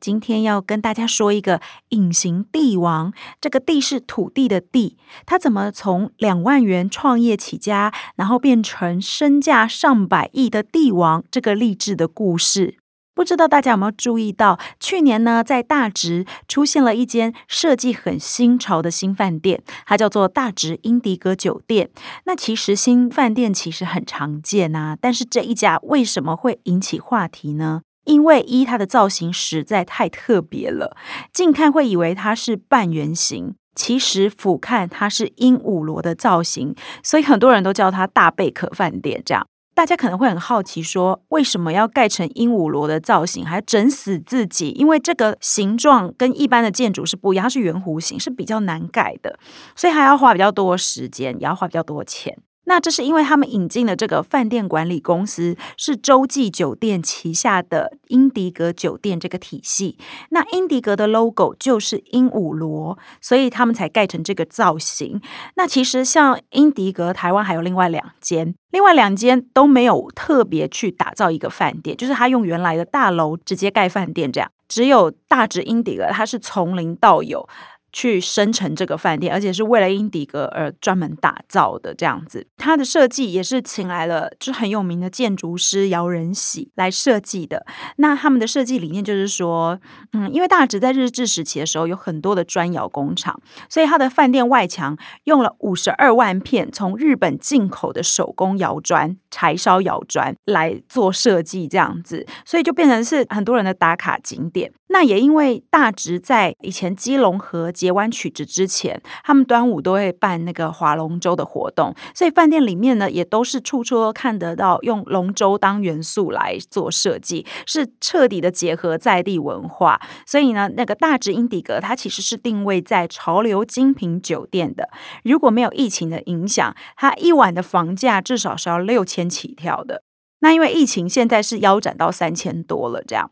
今天要跟大家说一个隐形帝王，这个“帝”是土地的“地”，他怎么从两万元创业起家，然后变成身价上百亿的帝王？这个励志的故事，不知道大家有没有注意到？去年呢，在大直出现了一间设计很新潮的新饭店，它叫做大直英迪格酒店。那其实新饭店其实很常见啊，但是这一家为什么会引起话题呢？因为一，它的造型实在太特别了，近看会以为它是半圆形，其实俯瞰它是鹦鹉螺的造型，所以很多人都叫它大贝壳饭店。这样，大家可能会很好奇说，为什么要盖成鹦鹉螺的造型，还整死自己？因为这个形状跟一般的建筑是不一样，它是圆弧形，是比较难盖的，所以还要花比较多时间，也要花比较多钱。那这是因为他们引进了这个饭店管理公司，是洲际酒店旗下的英迪格酒店这个体系。那英迪格的 logo 就是鹦鹉螺，所以他们才盖成这个造型。那其实像英迪格台湾还有另外两间，另外两间都没有特别去打造一个饭店，就是他用原来的大楼直接盖饭店这样。只有大直英迪格，它是从零到有。去生成这个饭店，而且是为了英迪格而专门打造的这样子。它的设计也是请来了就很有名的建筑师姚仁喜来设计的。那他们的设计理念就是说，嗯，因为大直在日治时期的时候有很多的砖窑工厂，所以它的饭店外墙用了五十二万片从日本进口的手工窑砖、柴烧窑砖来做设计，这样子，所以就变成是很多人的打卡景点。那也因为大直在以前基隆河截弯曲直之前，他们端午都会办那个划龙舟的活动，所以饭店里面呢也都是处处都看得到用龙舟当元素来做设计，是彻底的结合在地文化。所以呢，那个大直英迪格它其实是定位在潮流精品酒店的。如果没有疫情的影响，它一晚的房价至少是要六千起跳的。那因为疫情现在是腰斩到三千多了，这样。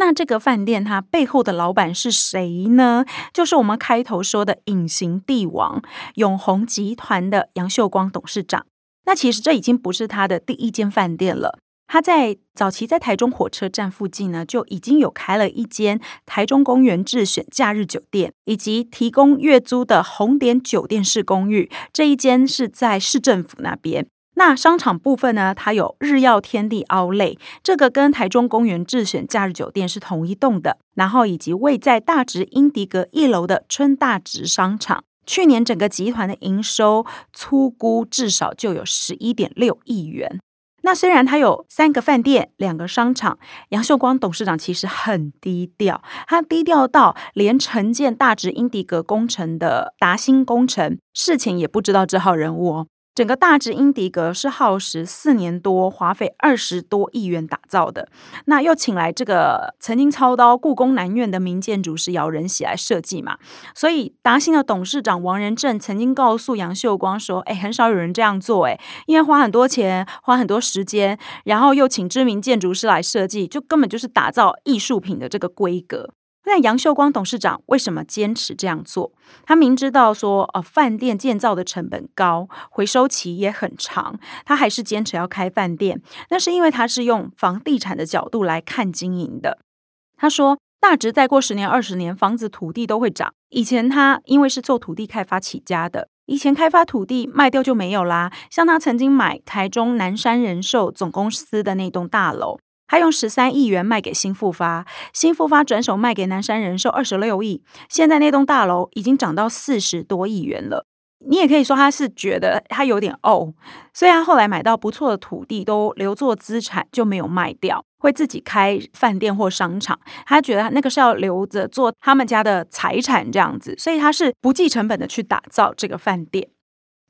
那这个饭店它背后的老板是谁呢？就是我们开头说的隐形帝王永鸿集团的杨秀光董事长。那其实这已经不是他的第一间饭店了。他在早期在台中火车站附近呢，就已经有开了一间台中公园智选假日酒店，以及提供月租的红点酒店式公寓。这一间是在市政府那边。那商场部分呢，它有日曜天地 Outlet，这个跟台中公园智选假日酒店是同一栋的。然后以及位在大直英迪格一楼的春大直商场，去年整个集团的营收粗估至少就有十一点六亿元。那虽然它有三个饭店、两个商场，杨秀光董事长其实很低调，他低调到连承建大直英迪格工程的达兴工程事情也不知道这号人物哦。整个大直英迪格是耗时四年多，花费二十多亿元打造的。那又请来这个曾经操刀故宫南院的名建筑师姚仁喜来设计嘛。所以达兴的董事长王仁正曾经告诉杨秀光说：“哎，很少有人这样做，哎，因为花很多钱，花很多时间，然后又请知名建筑师来设计，就根本就是打造艺术品的这个规格。”那杨秀光董事长为什么坚持这样做？他明知道说，呃，饭店建造的成本高，回收期也很长，他还是坚持要开饭店。那是因为他是用房地产的角度来看经营的。他说，大直再过十年、二十年，房子、土地都会涨。以前他因为是做土地开发起家的，以前开发土地卖掉就没有啦。像他曾经买台中南山人寿总公司的那栋大楼。他用十三亿元卖给新复发，新复发转手卖给南山人寿二十六亿，现在那栋大楼已经涨到四十多亿元了。你也可以说他是觉得他有点呕，所以他后来买到不错的土地都留作资产，就没有卖掉，会自己开饭店或商场。他觉得那个是要留着做他们家的财产这样子，所以他是不计成本的去打造这个饭店。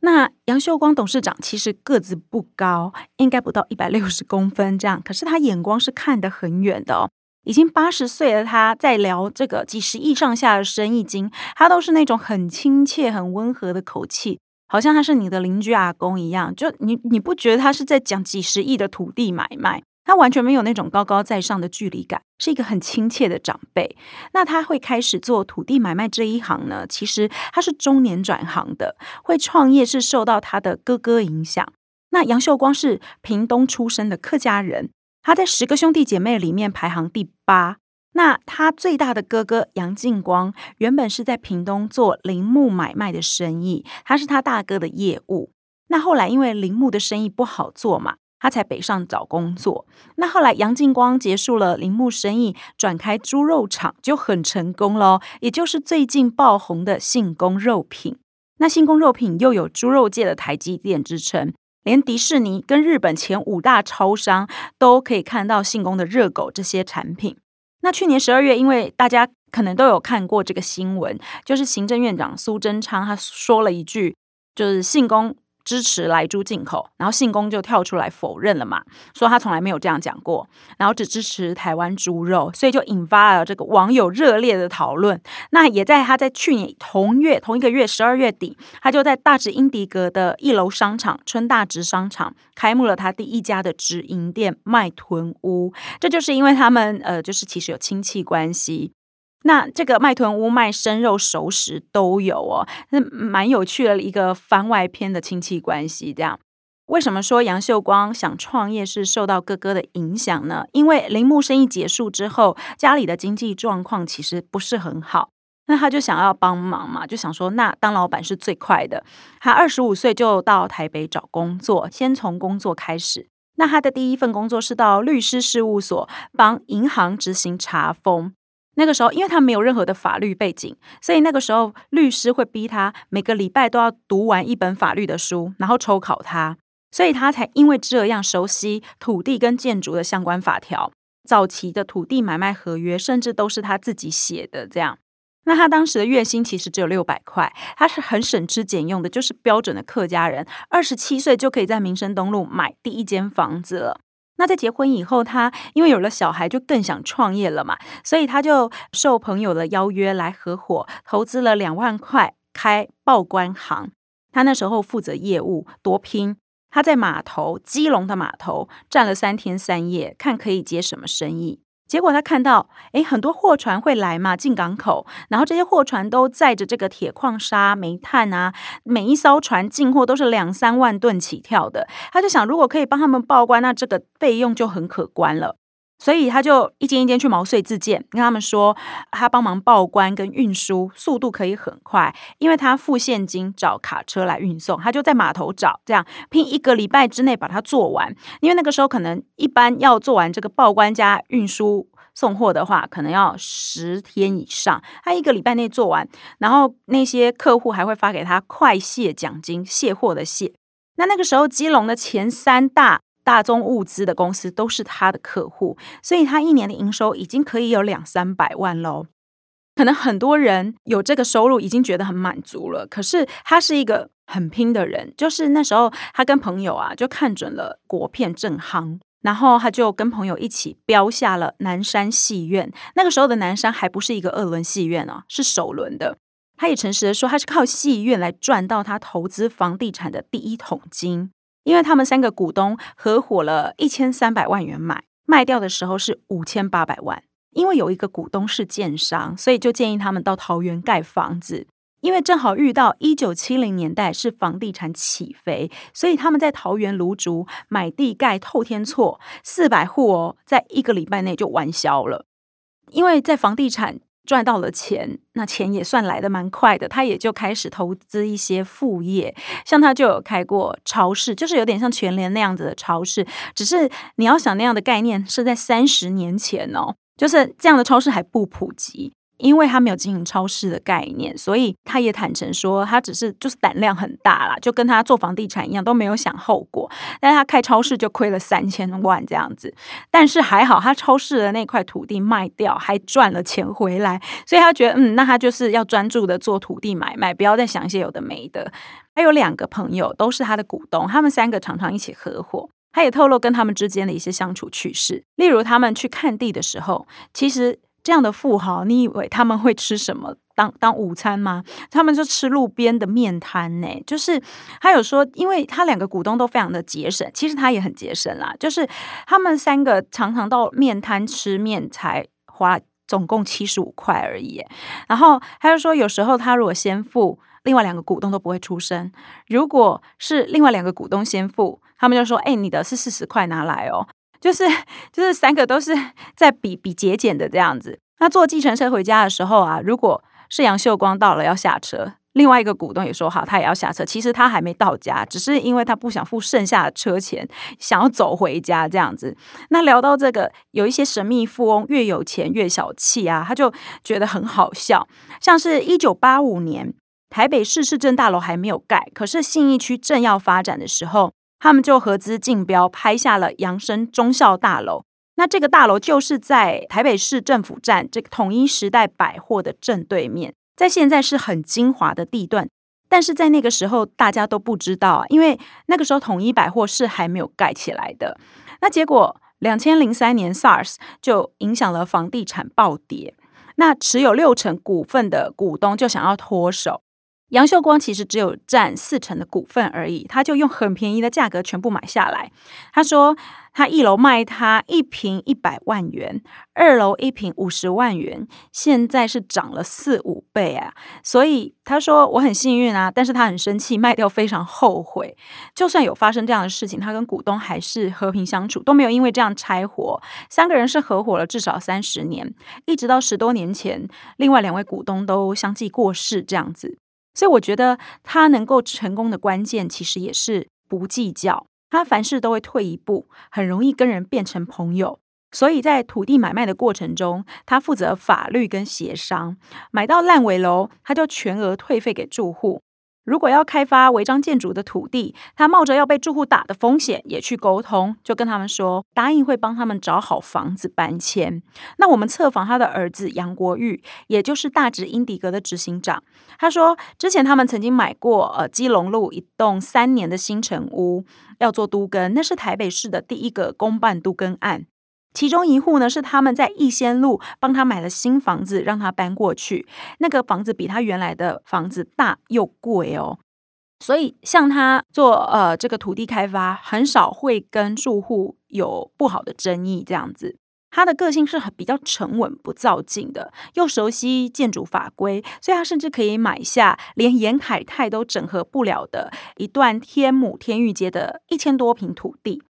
那杨秀光董事长其实个子不高，应该不到一百六十公分这样，可是他眼光是看得很远的哦。已经八十岁的，他在聊这个几十亿上下的生意经，他都是那种很亲切、很温和的口气，好像他是你的邻居阿公一样。就你，你不觉得他是在讲几十亿的土地买卖？他完全没有那种高高在上的距离感，是一个很亲切的长辈。那他会开始做土地买卖这一行呢？其实他是中年转行的，会创业是受到他的哥哥影响。那杨秀光是屏东出生的客家人。他在十个兄弟姐妹里面排行第八。那他最大的哥哥杨进光原本是在屏东做林木买卖的生意，他是他大哥的业务。那后来因为林木的生意不好做嘛，他才北上找工作。那后来杨进光结束了林木生意，转开猪肉厂就很成功喽，也就是最近爆红的信丰肉品。那信丰肉品又有猪肉界的台积电之称。连迪士尼跟日本前五大超商都可以看到信丰的热狗这些产品。那去年十二月，因为大家可能都有看过这个新闻，就是行政院长苏贞昌他说了一句，就是信丰。支持莱猪进口，然后信丰就跳出来否认了嘛，说他从来没有这样讲过，然后只支持台湾猪肉，所以就引发了这个网友热烈的讨论。那也在他在去年同月同一个月十二月底，他就在大直英迪格的一楼商场春大直商场开幕了他第一家的直营店麦屯屋，这就是因为他们呃就是其实有亲戚关系。那这个麦屯屋卖生肉熟食都有哦，那蛮有趣的一个番外篇的亲戚关系。这样，为什么说杨秀光想创业是受到哥哥的影响呢？因为林木生意结束之后，家里的经济状况其实不是很好，那他就想要帮忙嘛，就想说那当老板是最快的。他二十五岁就到台北找工作，先从工作开始。那他的第一份工作是到律师事务所帮银行执行查封。那个时候，因为他没有任何的法律背景，所以那个时候律师会逼他每个礼拜都要读完一本法律的书，然后抽考他，所以他才因为这样熟悉土地跟建筑的相关法条。早期的土地买卖合约甚至都是他自己写的。这样，那他当时的月薪其实只有六百块，他是很省吃俭用的，就是标准的客家人。二十七岁就可以在民生东路买第一间房子了。那在结婚以后，他因为有了小孩，就更想创业了嘛，所以他就受朋友的邀约来合伙，投资了两万块开报关行。他那时候负责业务，多拼。他在码头，基隆的码头站了三天三夜，看可以接什么生意。结果他看到，诶，很多货船会来嘛，进港口，然后这些货船都载着这个铁矿砂、煤炭啊，每一艘船进货都是两三万吨起跳的。他就想，如果可以帮他们报关，那这个费用就很可观了。所以他就一间一间去毛遂自荐，跟他们说，他帮忙报关跟运输，速度可以很快，因为他付现金找卡车来运送，他就在码头找，这样拼一个礼拜之内把它做完。因为那个时候可能一般要做完这个报关加运输送货的话，可能要十天以上，他一个礼拜内做完，然后那些客户还会发给他快卸奖金，卸货的卸。那那个时候基隆的前三大。大宗物资的公司都是他的客户，所以他一年的营收已经可以有两三百万喽。可能很多人有这个收入已经觉得很满足了，可是他是一个很拼的人。就是那时候他跟朋友啊就看准了国片正夯，然后他就跟朋友一起标下了南山戏院。那个时候的南山还不是一个二轮戏院啊，是首轮的。他也诚实的说，他是靠戏院来赚到他投资房地产的第一桶金。因为他们三个股东合伙了一千三百万元买，卖掉的时候是五千八百万。因为有一个股东是建商，所以就建议他们到桃园盖房子。因为正好遇到一九七零年代是房地产起飞，所以他们在桃园芦竹买地盖透天厝，四百户哦，在一个礼拜内就完销了。因为在房地产。赚到了钱，那钱也算来的蛮快的。他也就开始投资一些副业，像他就有开过超市，就是有点像全联那样子的超市。只是你要想那样的概念是在三十年前哦，就是这样的超市还不普及。因为他没有经营超市的概念，所以他也坦诚说，他只是就是胆量很大啦，就跟他做房地产一样，都没有想后果。但他开超市就亏了三千万这样子，但是还好，他超市的那块土地卖掉，还赚了钱回来，所以他觉得，嗯，那他就是要专注的做土地买卖，不要再想一些有的没的。还有两个朋友都是他的股东，他们三个常常一起合伙。他也透露跟他们之间的一些相处趣事，例如他们去看地的时候，其实这样的富豪，你以为他们会吃什么当当午餐吗？他们就吃路边的面摊呢。就是他有说，因为他两个股东都非常的节省，其实他也很节省啦。就是他们三个常常到面摊吃面才花总共七十五块而已。然后他就说，有时候他如果先付。另外两个股东都不会出声。如果是另外两个股东先付，他们就说：“哎，你的是四十块，拿来哦。”就是就是三个都是 在比比节俭的这样子。那坐计程车回家的时候啊，如果是杨秀光到了要下车，另外一个股东也说好，他也要下车。其实他还没到家，只是因为他不想付剩下的车钱，想要走回家这样子。那聊到这个，有一些神秘富翁越有钱越小气啊，他就觉得很好笑。像是一九八五年。台北市市政大楼还没有盖，可是信义区正要发展的时候，他们就合资竞标拍下了扬生忠孝大楼。那这个大楼就是在台北市政府站这个统一时代百货的正对面，在现在是很精华的地段，但是在那个时候大家都不知道啊，因为那个时候统一百货是还没有盖起来的。那结果两千零三年 SARS 就影响了房地产暴跌，那持有六成股份的股东就想要脱手。杨秀光其实只有占四成的股份而已，他就用很便宜的价格全部买下来。他说，他一楼卖他一坪一百万元，二楼一坪五十万元，现在是涨了四五倍啊！所以他说我很幸运啊，但是他很生气，卖掉非常后悔。就算有发生这样的事情，他跟股东还是和平相处，都没有因为这样拆伙。三个人是合伙了至少三十年，一直到十多年前，另外两位股东都相继过世，这样子。所以我觉得他能够成功的关键，其实也是不计较。他凡事都会退一步，很容易跟人变成朋友。所以在土地买卖的过程中，他负责法律跟协商。买到烂尾楼，他就全额退费给住户。如果要开发违章建筑的土地，他冒着要被住户打的风险也去沟通，就跟他们说答应会帮他们找好房子搬迁。那我们测访他的儿子杨国玉，也就是大直英迪格的执行长，他说之前他们曾经买过呃基隆路一栋三年的新成屋，要做都更，那是台北市的第一个公办都更案。其中一户呢，是他们在逸仙路帮他买了新房子，让他搬过去。那个房子比他原来的房子大又贵哦，所以像他做呃这个土地开发，很少会跟住户有不好的争议这样子。他的个性是很比较沉稳不躁进的，又熟悉建筑法规，所以他甚至可以买下连严海泰都整合不了的一段天母天玉街的一千多平土地。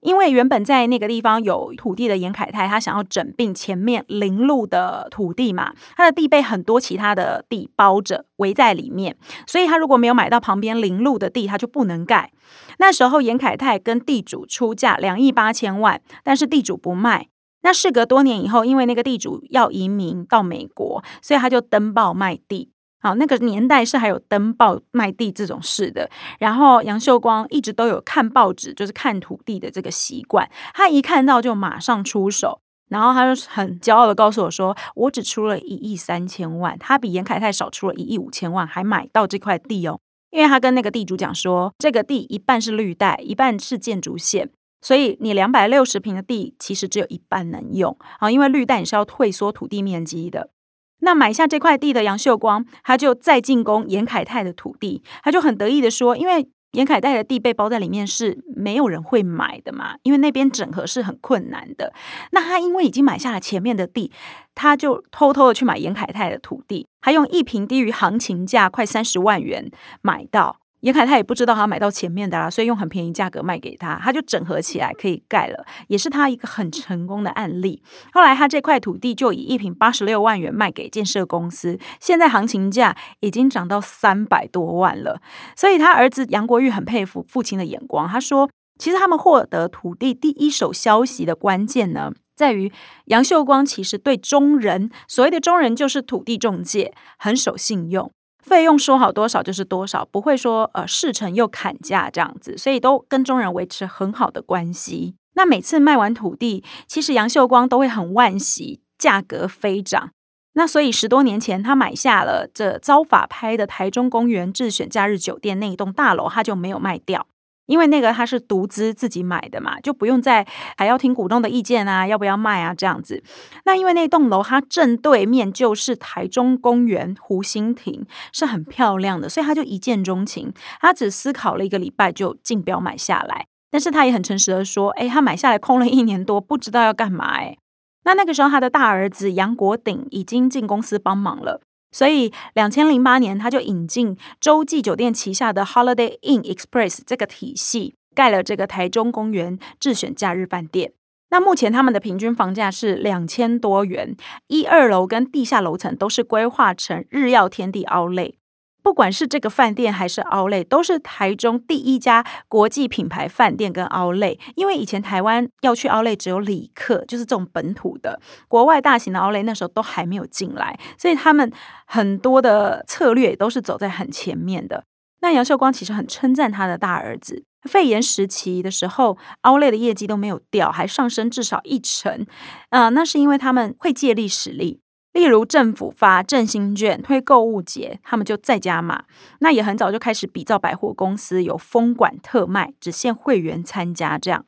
因为原本在那个地方有土地的严凯泰，他想要整并前面林路的土地嘛，他的地被很多其他的地包着围在里面，所以他如果没有买到旁边林路的地，他就不能盖。那时候严凯泰跟地主出价两亿八千万，但是地主不卖。那事隔多年以后，因为那个地主要移民到美国，所以他就登报卖地。好，那个年代是还有登报卖地这种事的。然后杨秀光一直都有看报纸，就是看土地的这个习惯。他一看到就马上出手，然后他就很骄傲的告诉我说：“我只出了一亿三千万，他比严凯泰少出了一亿五千万，还买到这块地哦。因为他跟那个地主讲说，这个地一半是绿带，一半是建筑线，所以你两百六十平的地其实只有一半能用啊，因为绿带你是要退缩土地面积的。”那买下这块地的杨秀光，他就再进攻严凯泰的土地，他就很得意的说：“因为严凯泰的地被包在里面是没有人会买的嘛，因为那边整合是很困难的。那他因为已经买下了前面的地，他就偷偷的去买严凯泰的土地，还用一平低于行情价快三十万元买到。”严凯他也不知道他买到前面的啦，所以用很便宜价格卖给他，他就整合起来可以盖了，也是他一个很成功的案例。后来他这块土地就以一坪八十六万元卖给建设公司，现在行情价已经涨到三百多万了。所以他儿子杨国玉很佩服父亲的眼光，他说：“其实他们获得土地第一手消息的关键呢，在于杨秀光其实对中人，所谓的中人就是土地中介，很守信用。”费用说好多少就是多少，不会说呃事成又砍价这样子，所以都跟中人维持很好的关系。那每次卖完土地，其实杨秀光都会很惋惜价格飞涨。那所以十多年前他买下了这遭法拍的台中公园智选假日酒店那一栋大楼，他就没有卖掉。因为那个他是独资自己买的嘛，就不用再还要听股东的意见啊，要不要卖啊这样子。那因为那栋楼它正对面就是台中公园湖心亭，是很漂亮的，所以他就一见钟情。他只思考了一个礼拜就竞标买下来，但是他也很诚实的说，哎，他买下来空了一年多，不知道要干嘛哎。那那个时候他的大儿子杨国鼎已经进公司帮忙了。所以，两千零八年，他就引进洲际酒店旗下的 Holiday Inn Express 这个体系，盖了这个台中公园智选假日饭店。那目前他们的平均房价是两千多元，一二楼跟地下楼层都是规划成日耀天地 Outlet。不管是这个饭店还是 o u l e 都是台中第一家国际品牌饭店跟 o u l e。因为以前台湾要去 o u l e 只有礼客，就是这种本土的，国外大型的 o u l e 那时候都还没有进来，所以他们很多的策略都是走在很前面的。那杨秀光其实很称赞他的大儿子，肺炎时期的时候 o u l e 的业绩都没有掉，还上升至少一成。啊、那是因为他们会借力使力。例如政府发振兴券推购物节，他们就在家嘛。那也很早就开始比照百货公司有封馆特卖，只限会员参加。这样，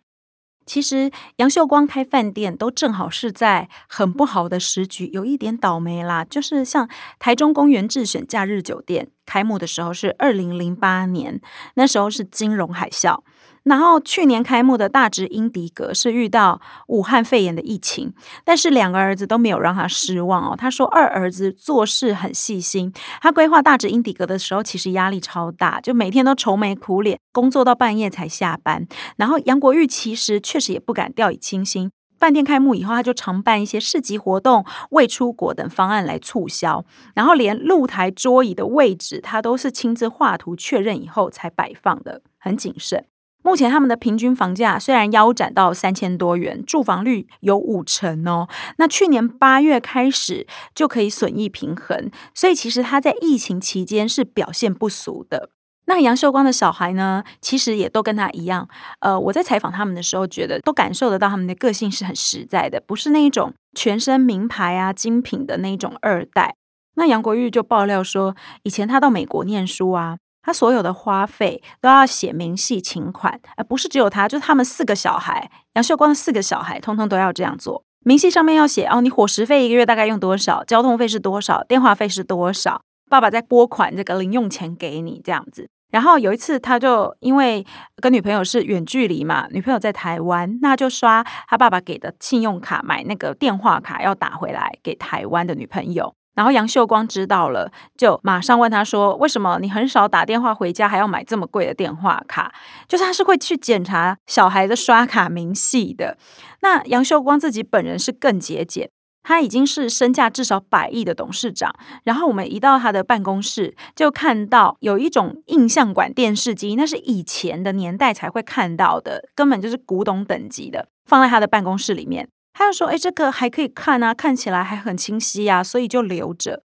其实杨秀光开饭店都正好是在很不好的时局，有一点倒霉啦。就是像台中公园智选假日酒店开幕的时候是二零零八年，那时候是金融海啸。然后去年开幕的大直英迪格是遇到武汉肺炎的疫情，但是两个儿子都没有让他失望哦。他说二儿子做事很细心，他规划大直英迪格的时候其实压力超大，就每天都愁眉苦脸，工作到半夜才下班。然后杨国玉其实确实也不敢掉以轻心，饭店开幕以后他就常办一些市集活动、未出国等方案来促销，然后连露台桌椅的位置他都是亲自画图确认以后才摆放的，很谨慎。目前他们的平均房价虽然腰斩到三千多元，住房率有五成哦。那去年八月开始就可以损益平衡，所以其实他在疫情期间是表现不俗的。那杨秀光的小孩呢，其实也都跟他一样。呃，我在采访他们的时候，觉得都感受得到他们的个性是很实在的，不是那一种全身名牌啊、精品的那一种二代。那杨国玉就爆料说，以前他到美国念书啊。他所有的花费都要写明细请款，而不是只有他，就是他们四个小孩，杨秀光的四个小孩，通通都要这样做。明细上面要写哦，你伙食费一个月大概用多少，交通费是多少，电话费是多少，爸爸再拨款这个零用钱给你这样子。然后有一次，他就因为跟女朋友是远距离嘛，女朋友在台湾，那就刷他爸爸给的信用卡买那个电话卡，要打回来给台湾的女朋友。然后杨秀光知道了，就马上问他说：“为什么你很少打电话回家，还要买这么贵的电话卡？”就是他是会去检查小孩的刷卡明细的。那杨秀光自己本人是更节俭，他已经是身价至少百亿的董事长。然后我们一到他的办公室，就看到有一种印象馆电视机，那是以前的年代才会看到的，根本就是古董等级的，放在他的办公室里面。他就说：“哎，这个还可以看啊，看起来还很清晰啊，所以就留着。”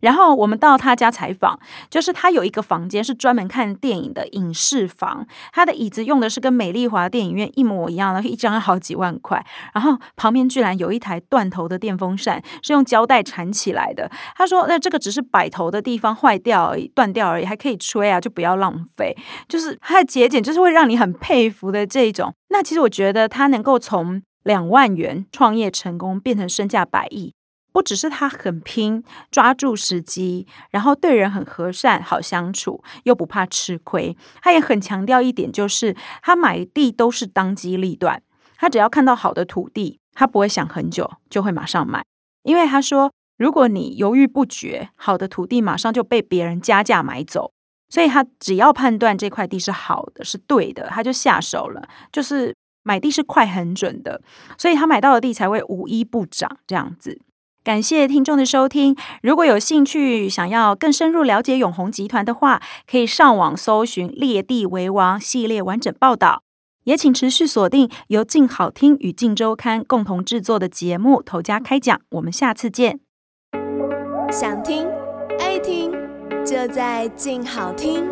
然后我们到他家采访，就是他有一个房间是专门看电影的影视房，他的椅子用的是跟美丽华电影院一模一样的，一张要好几万块。然后旁边居然有一台断头的电风扇，是用胶带缠起来的。他说：“那这个只是摆头的地方坏掉而已，断掉而已，还可以吹啊，就不要浪费。”就是他的节俭，就是会让你很佩服的这种。那其实我觉得他能够从两万元创业成功，变成身价百亿，不只是他很拼，抓住时机，然后对人很和善，好相处，又不怕吃亏。他也很强调一点，就是他买地都是当机立断，他只要看到好的土地，他不会想很久，就会马上买。因为他说，如果你犹豫不决，好的土地马上就被别人加价买走，所以他只要判断这块地是好的，是对的，他就下手了，就是。买地是快很准的，所以他买到的地才会无一不涨这样子。感谢听众的收听，如果有兴趣想要更深入了解永鸿集团的话，可以上网搜寻“列地为王”系列完整报道。也请持续锁定由静好听与静周刊共同制作的节目《头家开讲》，我们下次见。想听爱听，就在静好听。